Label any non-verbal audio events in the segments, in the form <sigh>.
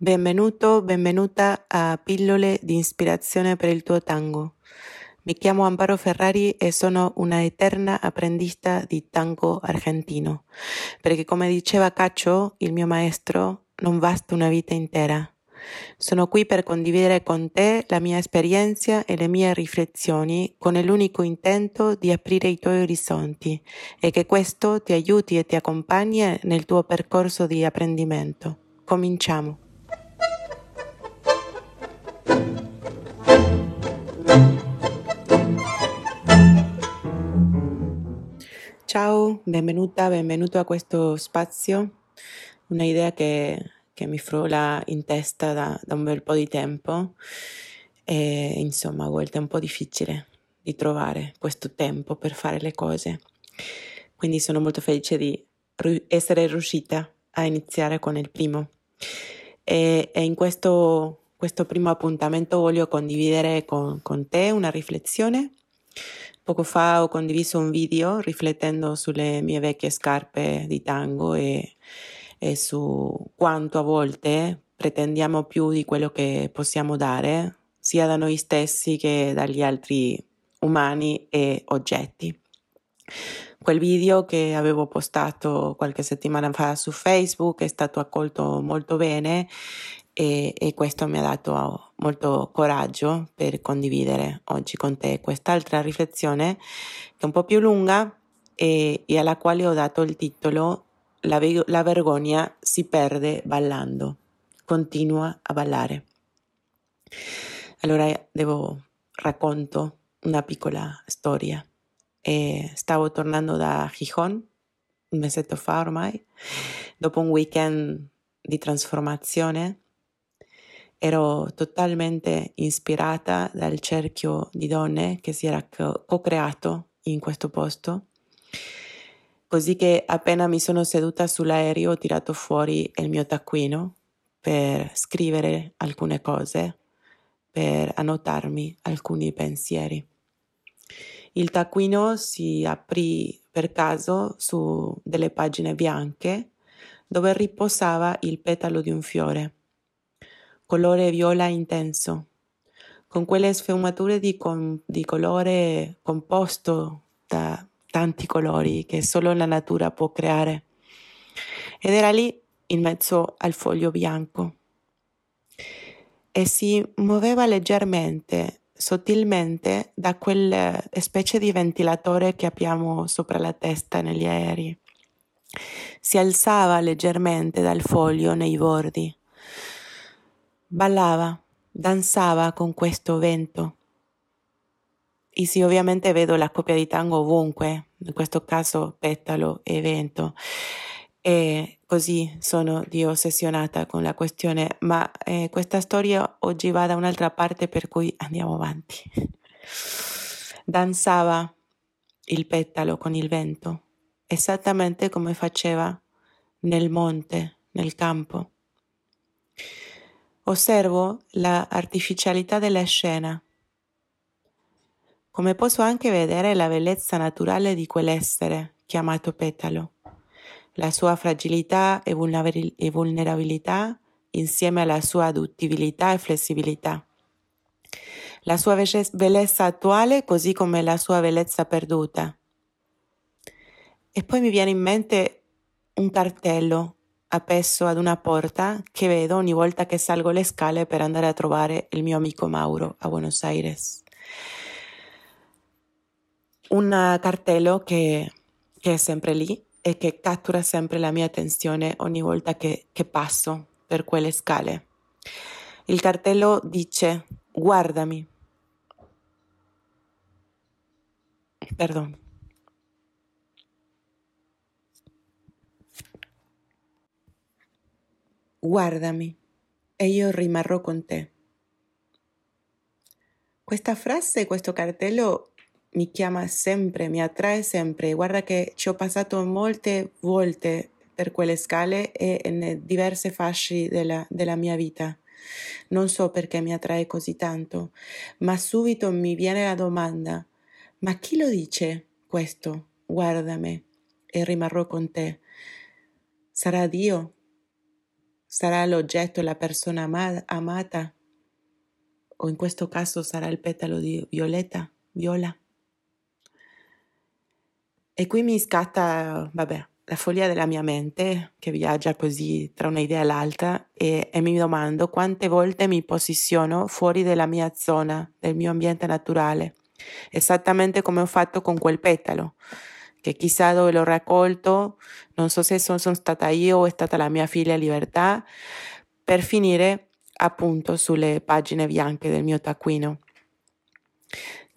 Benvenuto, benvenuta a Pillole di ispirazione per il tuo tango. Mi chiamo Amparo Ferrari e sono una eterna apprendista di tango argentino, perché come diceva Cacio, il mio maestro, non basta una vita intera. Sono qui per condividere con te la mia esperienza e le mie riflessioni con l'unico intento di aprire i tuoi orizzonti e che questo ti aiuti e ti accompagni nel tuo percorso di apprendimento. Cominciamo. Benvenuta, benvenuto a questo spazio. Una idea che, che mi frulla in testa da, da, un bel po' di tempo e insomma a volte è un po' difficile di trovare questo tempo per fare le cose. Quindi sono molto felice di essere riuscita a iniziare con il primo. E, e in questo questo primo appuntamento voglio condividere con, con, te una riflessione. Poco fa ho condiviso un video riflettendo sulle mie vecchie scarpe di tango e, e su quanto a volte pretendiamo più di quello che possiamo dare, sia da noi stessi che dagli altri umani e oggetti. Quel video che avevo postato qualche settimana fa su Facebook è stato accolto molto bene e, e, questo mi ha dato molto coraggio per condividere oggi con te quest'altra riflessione che è un po' più lunga e, e alla quale ho dato il titolo la, la vergogna si perde ballando, continua a ballare. Allora devo racconto una piccola storia. E stavo tornando da Gijón un mesetto fa ormai, dopo un weekend di trasformazione ero totalmente ispirata dal cerchio di donne che si era co-creato in questo posto. Così che appena mi sono seduta sull'aereo ho tirato fuori il mio taccuino per scrivere alcune cose, per annotarmi alcuni pensieri. Il taccuino si aprì per caso su delle pagine bianche dove riposava il petalo di un fiore colore viola intenso, con quelle sfumature di, con, di colore composto da tanti colori che solo la natura può creare. Ed era lì in mezzo al foglio bianco e si muoveva leggermente, sottilmente, da quella specie di ventilatore che abbiamo sopra la testa negli aerei. Si alzava leggermente dal foglio nei bordi Ballava, danzava con questo vento. E sì, ovviamente vedo la coppia di tango ovunque, in questo caso petalo e vento. E così sono di ossessionata con la questione, ma eh, questa storia oggi va da un'altra parte per cui andiamo avanti. Danzava il petalo con il vento, esattamente come faceva nel monte, nel campo. Osservo la artificialità della scena. Come posso anche vedere la bellezza naturale di quell'essere chiamato petalo, la sua fragilità e vulnerabilità insieme alla sua duttibilità e flessibilità, la sua bellezza attuale così come la sua bellezza perduta. E poi mi viene in mente un cartello appeso ad una porta che vedo ogni volta che salgo le scale per andare a trovare il mio amico Mauro a Buenos Aires. Un cartello che, che è sempre lì e che cattura sempre la mia attenzione ogni volta che, che passo per quelle scale. Il cartello dice guardami. Perdon. Guardami e io rimarrò con te. Questa frase, questo cartello mi chiama sempre, mi attrae sempre. Guarda che ci ho passato molte volte per quelle scale e in diverse fasce della, della mia vita. Non so perché mi attrae così tanto, ma subito mi viene la domanda, ma chi lo dice questo? Guardami e rimarrò con te. Sarà Dio? Sarà l'oggetto la persona ama- amata? O in questo caso sarà il petalo di violetta, viola? E qui mi scatta, vabbè, la follia della mia mente che viaggia così tra un'idea e l'altra e, e, mi domando quante volte mi posiziono fuori dalla mia zona, del mio ambiente naturale, esattamente come ho fatto con quel petalo, che chissà dove l'ho raccolto, non so se sono, sono stata io o è stata la mia figlia Libertà, per finire appunto sulle pagine bianche del mio taccuino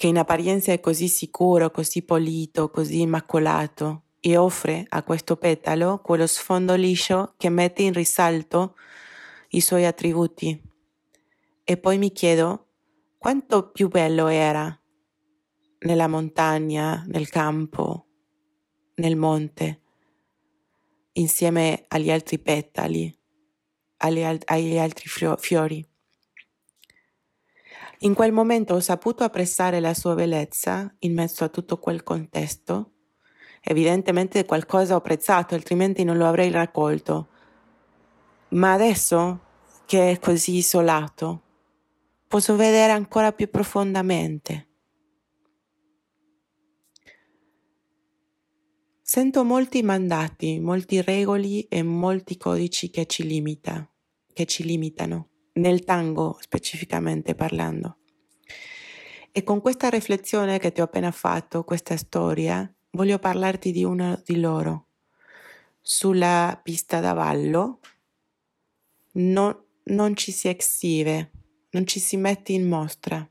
che in apparenza è così sicuro, così pulito, così immacolato, e offre a questo petalo quello sfondo liscio che mette in risalto i suoi attributi. E poi mi chiedo quanto più bello era nella montagna, nel campo, nel monte, insieme agli altri petali, agli, altri fiori. In quel momento ho saputo apprezzare la sua bellezza in mezzo a tutto quel contesto Evidentemente qualcosa ho apprezzato, altrimenti non lo avrei raccolto. Ma adesso che è così isolato, posso vedere ancora più profondamente. Sento molti mandati, molti regoli e molti codici che ci, limita, che ci limitano, nel tango specificamente parlando. E con questa riflessione che ti ho appena fatto, questa storia, voglio parlarti di uno di loro. Sulla pista da ballo non, non ci si eshibe, non ci si mette in mostra.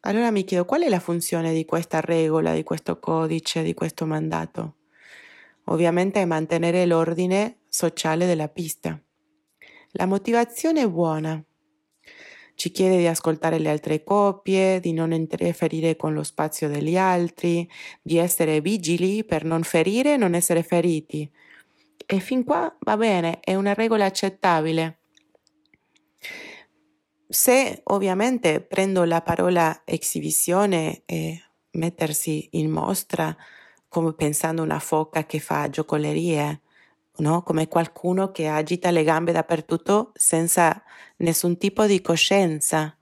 Allora mi chiedo qual è la funzione di questa regola, di questo codice, di questo mandato? Ovviamente è mantenere l'ordine sociale della pista. La motivazione è buona, ci chiede di ascoltare le altre coppie, di non interferire con lo spazio degli altri, di essere vigili per non ferire e non essere feriti. E fin qua va bene, è una regola accettabile. Se ovviamente prendo la parola esibizione e mettersi in mostra come pensando una foca che fa giocolerie, no? come qualcuno che agita le gambe dappertutto senza nessun tipo di coscienza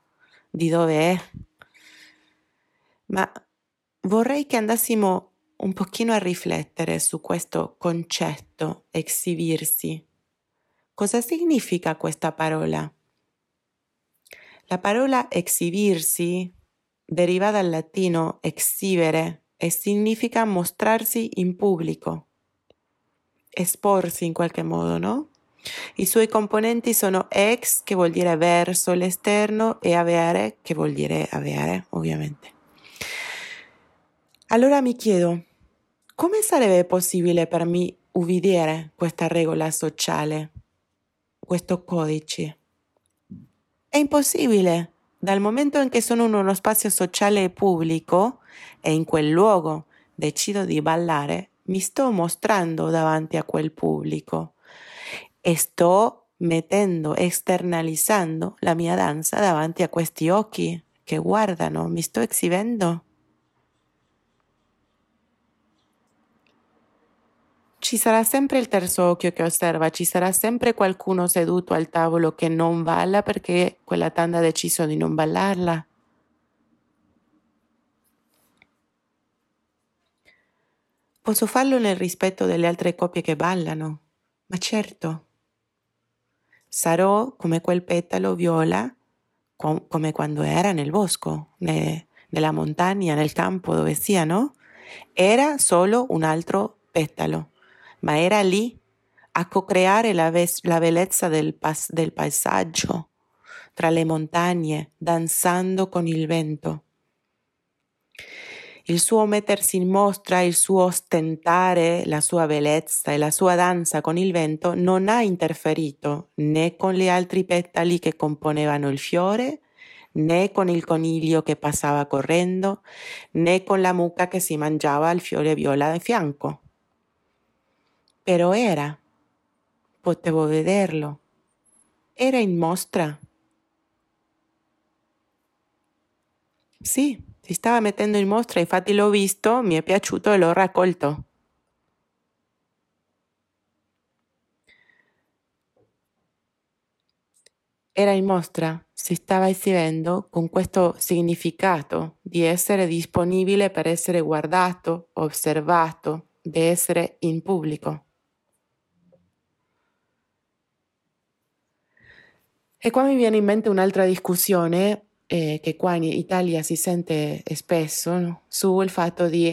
di dove è. Ma vorrei che andassimo un pochino a riflettere su questo concetto, esibirsi. Cosa significa questa parola? La parola esibirsi deriva dal latino exhibere e significa mostrarsi in pubblico esporsi in qualche modo, no? I suoi componenti sono ex, che vuol dire verso l'esterno, e avere, che vuol dire avere, ovviamente. Allora mi chiedo, come sarebbe possibile per me ubbidiere questa regola sociale, questo codice? È impossibile. Dal momento in che sono in uno spazio sociale pubblico e in quel luogo decido di ballare, mi sto mostrando davanti a quel pubblico e sto mettendo, esternalizzando la mia danza davanti a questi occhi che guardano, mi sto esibendo. Ci sarà sempre il terzo occhio che osserva, ci sarà sempre qualcuno seduto al tavolo che non balla perché quella tanda ha deciso di non ballarla. Posso farlo nel rispetto delle altre coppie che ballano, ma certo. Sarò come quel petalo viola, com- come quando era nel bosco, ne- nella montagna, nel campo, dove sia, no? Era solo un altro petalo, ma era lì a co-creare la, ves- la bellezza del, pas- del paesaggio, tra le montagne, danzando con il vento il suo mettersi in mostra, il suo ostentare la sua bellezza e la sua danza con il vento non ha interferito né con gli altri petali che componevano il fiore, né con il coniglio che passava correndo, né con la mucca che si mangiava il fiore viola di fianco. Però era, potevo vederlo, era in mostra. Sì, si stava mettendo in mostra, infatti l'ho visto, mi è piaciuto e l'ho raccolto. era in mostra, si stava esibendo con questo significato di essere disponibile per essere guardato, osservato, di essere in pubblico. E qua mi viene in mente un'altra discussione eh, che qua in Italia si sente spesso no? sul fatto di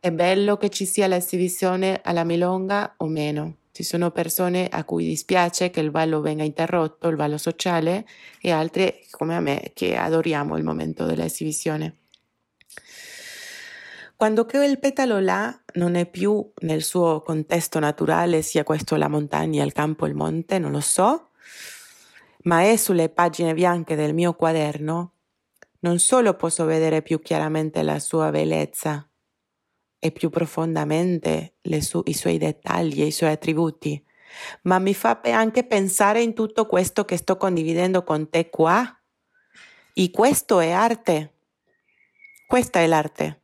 è bello che ci sia l'esibizione alla milonga o meno. Ci sono persone a cui dispiace che il ballo venga interrotto, il ballo sociale, e altre come a me che adoriamo il momento dell'esibizione. Quando quel petalo là non è più nel suo contesto naturale, sia questo la montagna, il campo, il monte, non lo so, ma è sulle pagine bianche del mio quaderno, non solo posso vedere più chiaramente la sua bellezza e più profondamente su- i suoi dettagli e i suoi attributi, ma mi fa anche pensare in tutto questo che sto condividendo con te qua. E questo è arte. Questa è l'arte.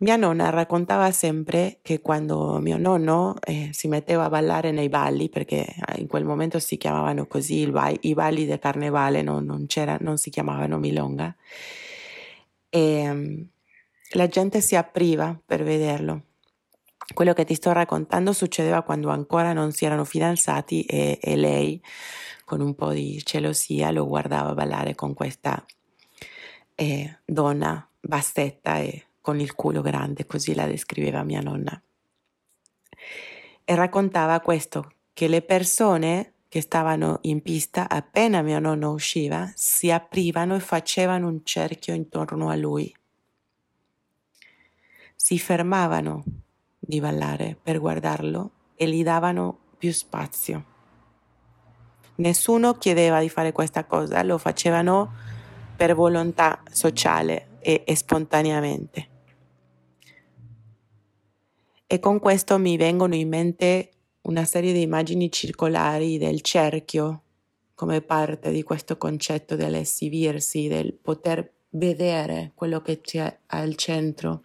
Mia nonna raccontava sempre che quando mio nonno eh, si metteva a ballare nei balli, perché eh, in quel momento si chiamavano così ba- i balli del carnevale, no, non, non, si chiamavano milonga, e ehm, la gente si apriva per vederlo. Quello che ti sto raccontando succedeva quando ancora non si erano fidanzati e, e lei, con un po' di gelosia, lo guardava ballare con questa eh, donna bassetta e con il culo grande, così la descriveva mia nonna. E raccontava questo, che le persone che stavano in pista, appena mio nonno usciva, si aprivano e facevano un cerchio intorno a lui. Si fermavano di ballare per guardarlo e gli davano più spazio. Nessuno chiedeva di fare questa cosa, lo facevano per volontà sociale e, e spontaneamente. E con questo mi vengono in mente una serie di immagini circolari del cerchio come parte di questo concetto dell'esibirsi, del poter vedere quello che c'è al centro.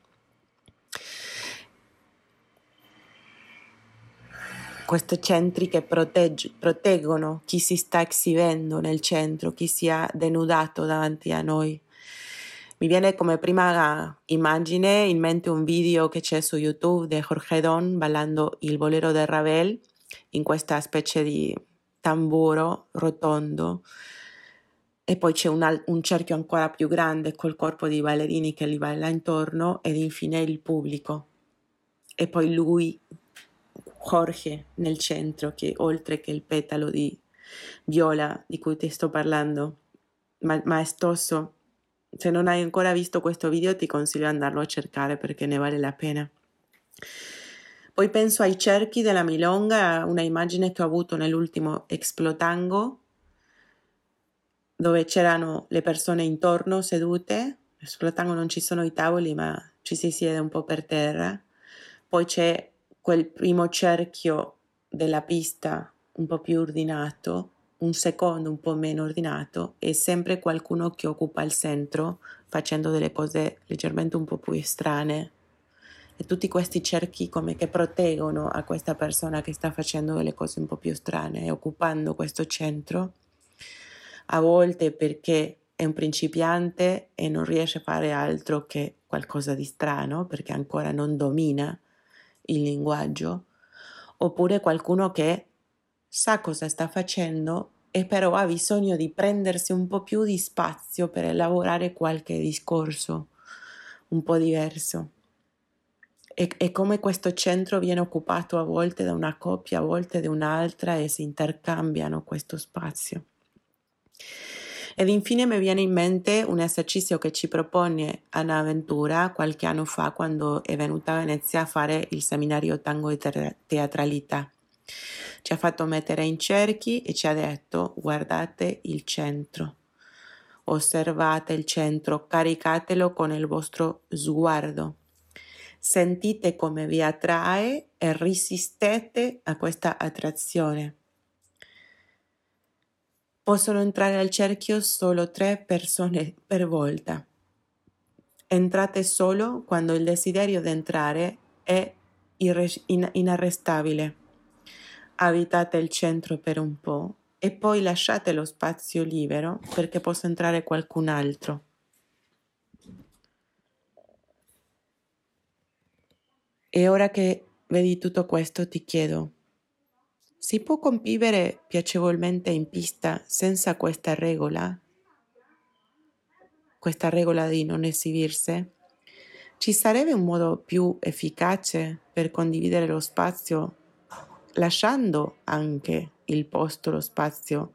Questi centri che protegg- proteggono chi si sta esibendo nel centro, chi si è denudato davanti a noi. Mi viene come prima immagine in mente un video che c'è su YouTube di Jorge Don ballando il bolero del Ravel in questa specie di tamburo rotondo. E poi c'è un, un, cerchio ancora più grande col corpo di ballerini che gli balla intorno ed infine il pubblico. E poi lui, Jorge, nel centro che oltre che il petalo di viola di cui ti sto parlando, ma- maestoso se non hai ancora visto questo video ti consiglio di andarlo a cercare perché ne vale la pena. Poi penso ai cerchi della Milonga, una immagine che ho avuto nell'ultimo Explotango, dove c'erano le persone intorno sedute. Explotango non ci sono i tavoli, ma ci si siede un po' per terra. Poi c'è quel primo cerchio della pista un po' più ordinato un secondo un po' meno ordinato e sempre qualcuno che occupa il centro facendo delle cose leggermente un po' più strane. E tutti questi cerchi come che proteggono a questa persona che sta facendo delle cose un po' più strane e occupando questo centro a volte perché è un principiante e non riesce a fare altro che qualcosa di strano perché ancora non domina il linguaggio oppure qualcuno che sa cosa sta facendo e però ha bisogno di prendersi un po' più di spazio per elaborare qualche discorso un po' diverso. E, e come questo centro viene occupato a volte da una coppia, a volte da un'altra e si intercambiano questo spazio. Ed infine mi viene in mente un esercizio che ci propone Anna Ventura qualche anno fa quando è venuta a Venezia a fare il seminario Tango e Teatralità ci ha fatto mettere in cerchi e ci ha detto guardate il centro, osservate il centro, caricatelo con il vostro sguardo, sentite come vi attrae e resistete a questa attrazione. Possono entrare al cerchio solo tre persone <laughs> per volta. Entrate solo quando il desiderio di entrare è inarrestabile abitate il centro per un po' e poi lasciate lo spazio libero perché possa entrare qualcun altro. E ora che vedi tutto questo ti chiedo, si può convivere piacevolmente in pista senza questa regola? Questa regola di non esibirsi? Ci sarebbe un modo più efficace per condividere lo spazio, lasciando anche il posto, lo spazio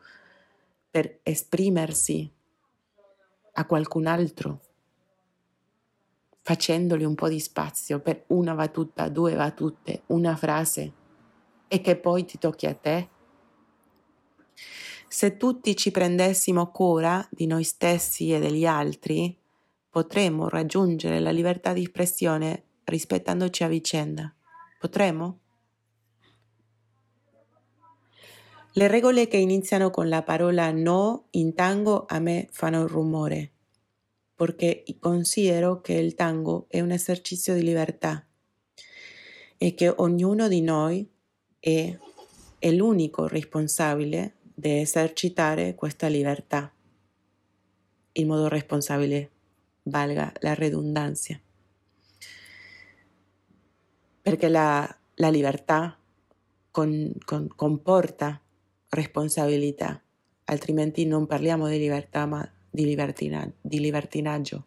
per esprimersi a qualcun altro, facendogli un po' di spazio per una battuta, due battute, una frase e che poi ti tocchi a te? Se tutti ci prendessimo cura di noi stessi e degli altri, potremmo raggiungere la libertà di espressione rispettandoci a vicenda. Potremmo? Le regole che iniziano con la parola no in tango a me fanno rumore, perché considero che il tango è un esercizio di libertà e che ognuno di noi è, l'unico responsabile di esercitare questa libertà in modo responsabile valga la redundancia. Perché la, la libertà con, con, comporta responsabilità, altrimenti non parliamo di libertà ma di, libertina, di libertinaggio.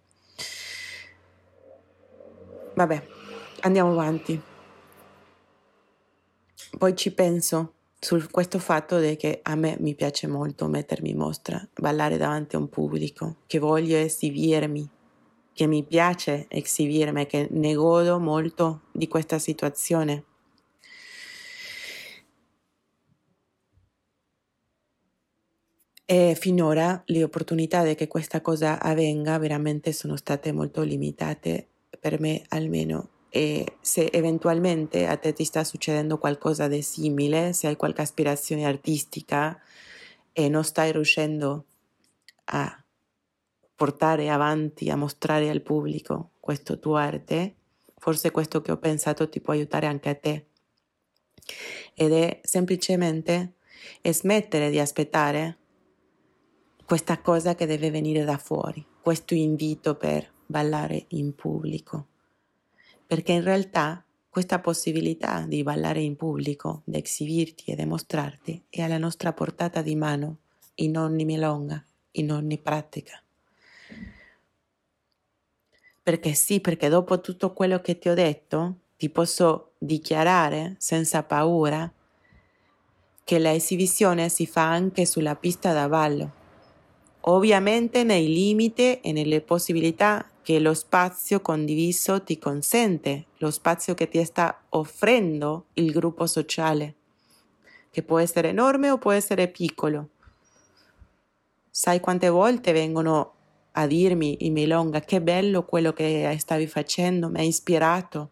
Vabbè, andiamo avanti. Poi ci penso su questo fatto che a me mi piace molto mettermi in mostra, ballare davanti a un pubblico, che voglio esibirmi, che mi piace esibirmi, che ne godo molto di questa situazione. E finora le opportunità che questa cosa avvenga veramente sono state molto limitate, per me almeno. E se eventualmente a te ti sta succedendo qualcosa di simile, se hai qualche aspirazione artistica e non stai riuscendo a portare avanti, a mostrare al pubblico questo tuo arte, forse questo che ho pensato ti può aiutare anche a te. Ed è semplicemente smettere di aspettare questa cosa che deve venire da fuori, questo invito per ballare in pubblico. Perché in realtà questa possibilità di ballare in pubblico, di esibirti e di mostrarti è alla nostra portata di mano in ogni milonga, in ogni pratica. Perché sì, perché dopo tutto quello che ti ho detto, ti posso dichiarare senza paura che la esibizione si fa anche sulla pista da ballo, ovviamente nei limiti e nelle possibilità che lo spazio condiviso ti consente, lo spazio che ti sta offrendo il gruppo sociale, che può essere enorme o può essere piccolo. Sai quante volte vengono a dirmi in Milonga che bello quello che stavi facendo, mi ha ispirato.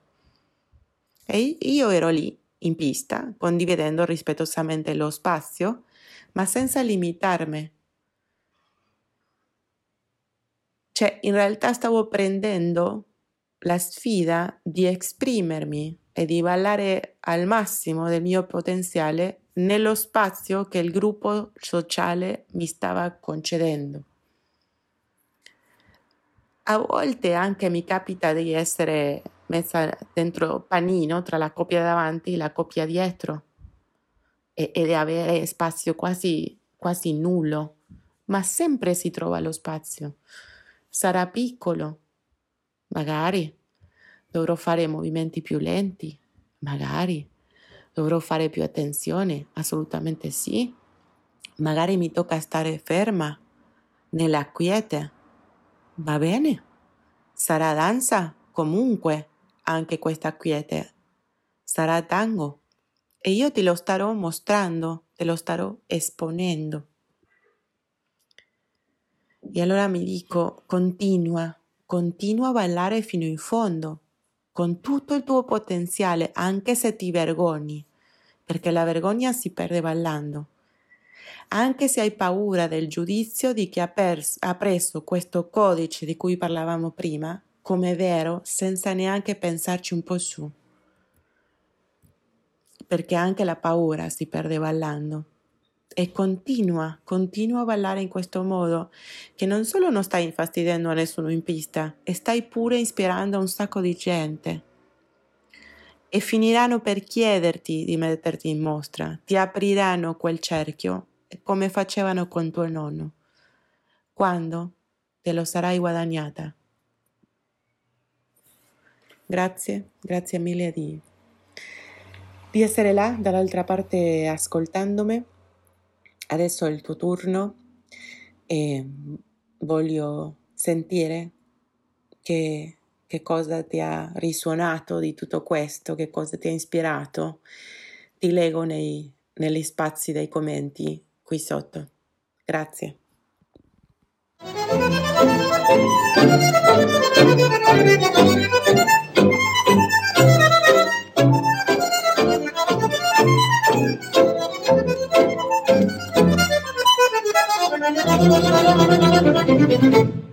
E io ero lì, in pista, condividendo rispettosamente lo spazio, ma senza limitarmi. Cioè, in realtà stavo prendendo la sfida di esprimermi e di ballare al massimo del mio potenziale nello spazio che il gruppo sociale mi stava concedendo a volte anche mi capita di essere messa dentro panino tra la coppia davanti e la coppia dietro e, e di avere spazio quasi, quasi nullo, ma sempre si trova lo spazio. Sarà piccolo, magari dovrò fare movimenti più lenti, magari dovrò fare più attenzione, assolutamente sì. Magari mi tocca stare ferma nella quiete Va bene. Sarà danza comunque anche questa quiete. Sarà tango. E io te lo starò mostrando, te lo starò esponendo. E allora mi dico, continua, continua a ballare fino in fondo, con tutto il tuo potenziale, anche se ti vergogni, perché la vergogna si perde ballando anche se hai paura del giudizio di chi ha, pers- ha preso questo codice di cui parlavamo prima come vero senza neanche pensarci un po' su. perché anche la paura si perde ballando. E continua, continua a ballare in questo modo, che non solo non stai infastidendo a nessuno in pista, stai pure ispirando un sacco di gente. E finiranno per chiederti di metterti in mostra, ti apriranno quel cerchio, come facevano con tuo nonno. Quando te lo sarai guadagnata. Grazie, grazie mille di, di essere là dall'altra parte ascoltandomi. Adesso è il tuo turno e voglio sentire che, che cosa ti ha risuonato di tutto questo, che cosa ti ha ispirato. Ti leggo nei, negli spazi dei commenti qui sotto. Grazie. Thank <laughs> you. なに?